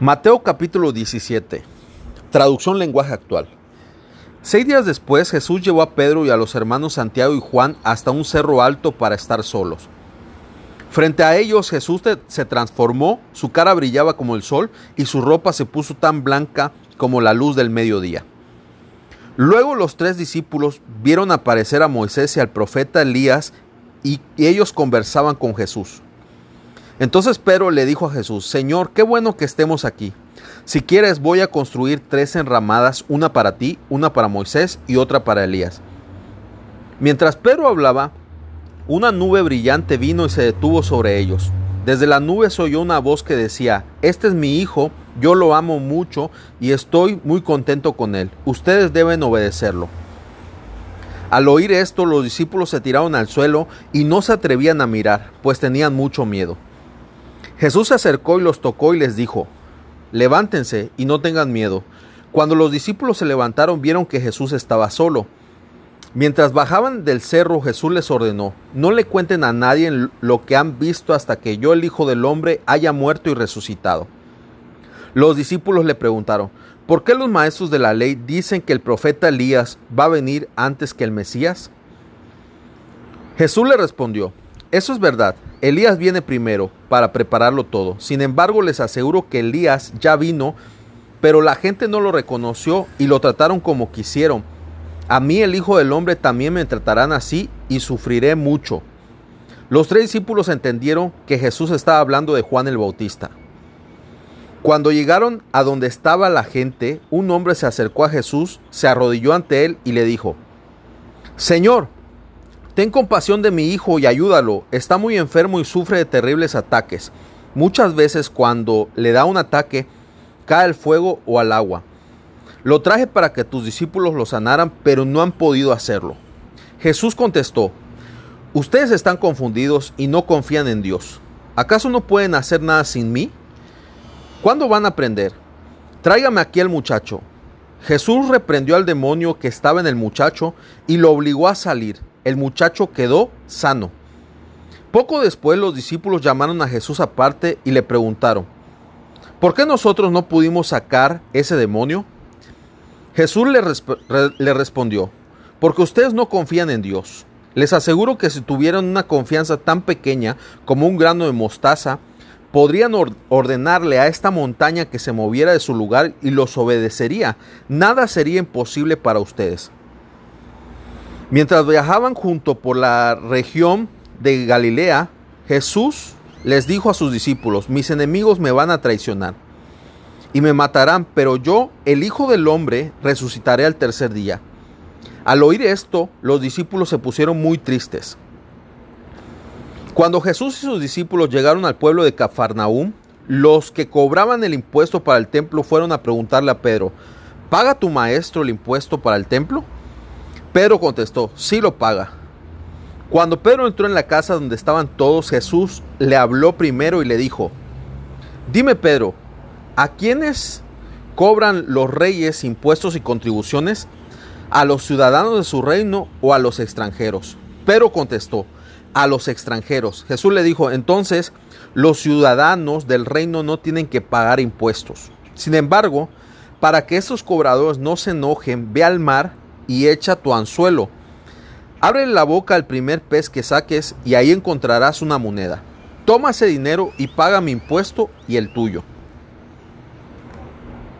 Mateo capítulo 17. Traducción lenguaje actual. Seis días después Jesús llevó a Pedro y a los hermanos Santiago y Juan hasta un cerro alto para estar solos. Frente a ellos Jesús se transformó, su cara brillaba como el sol y su ropa se puso tan blanca como la luz del mediodía. Luego los tres discípulos vieron aparecer a Moisés y al profeta Elías y ellos conversaban con Jesús. Entonces Pedro le dijo a Jesús, Señor, qué bueno que estemos aquí. Si quieres voy a construir tres enramadas, una para ti, una para Moisés y otra para Elías. Mientras Pedro hablaba, una nube brillante vino y se detuvo sobre ellos. Desde la nube se oyó una voz que decía, Este es mi hijo, yo lo amo mucho y estoy muy contento con él. Ustedes deben obedecerlo. Al oír esto, los discípulos se tiraron al suelo y no se atrevían a mirar, pues tenían mucho miedo. Jesús se acercó y los tocó y les dijo, levántense y no tengan miedo. Cuando los discípulos se levantaron vieron que Jesús estaba solo. Mientras bajaban del cerro Jesús les ordenó, no le cuenten a nadie lo que han visto hasta que yo el Hijo del Hombre haya muerto y resucitado. Los discípulos le preguntaron, ¿por qué los maestros de la ley dicen que el profeta Elías va a venir antes que el Mesías? Jesús le respondió, eso es verdad, Elías viene primero para prepararlo todo. Sin embargo, les aseguro que Elías ya vino, pero la gente no lo reconoció y lo trataron como quisieron. A mí el Hijo del Hombre también me tratarán así y sufriré mucho. Los tres discípulos entendieron que Jesús estaba hablando de Juan el Bautista. Cuando llegaron a donde estaba la gente, un hombre se acercó a Jesús, se arrodilló ante él y le dijo, Señor, Ten compasión de mi hijo y ayúdalo. Está muy enfermo y sufre de terribles ataques. Muchas veces cuando le da un ataque, cae al fuego o al agua. Lo traje para que tus discípulos lo sanaran, pero no han podido hacerlo. Jesús contestó, Ustedes están confundidos y no confían en Dios. ¿Acaso no pueden hacer nada sin mí? ¿Cuándo van a aprender? Tráigame aquí al muchacho. Jesús reprendió al demonio que estaba en el muchacho y lo obligó a salir el muchacho quedó sano. Poco después los discípulos llamaron a Jesús aparte y le preguntaron, ¿por qué nosotros no pudimos sacar ese demonio? Jesús le, respondió, porque ustedes no confían en Dios. Les aseguro que si tuvieran una confianza tan pequeña como un grano de mostaza, podrían ordenarle a esta montaña que se moviera de su lugar y los obedecería. Nada sería imposible para ustedes. Mientras viajaban junto por la región de Galilea, Jesús les dijo a sus discípulos, mis enemigos me van a traicionar y me matarán, pero yo, el Hijo del Hombre, resucitaré al tercer día. Al oír esto, los discípulos se pusieron muy tristes. Cuando Jesús y sus discípulos llegaron al pueblo de Cafarnaúm, los que cobraban el impuesto para el templo fueron a preguntarle a Pedro, ¿paga tu maestro el impuesto para el templo? Pedro contestó, sí lo paga. Cuando Pedro entró en la casa donde estaban todos, Jesús le habló primero y le dijo, dime Pedro, ¿a quiénes cobran los reyes impuestos y contribuciones? ¿A los ciudadanos de su reino o a los extranjeros? Pedro contestó, a los extranjeros. Jesús le dijo, entonces los ciudadanos del reino no tienen que pagar impuestos. Sin embargo, para que esos cobradores no se enojen, ve al mar y echa tu anzuelo. Abre la boca al primer pez que saques y ahí encontrarás una moneda. Toma ese dinero y paga mi impuesto y el tuyo.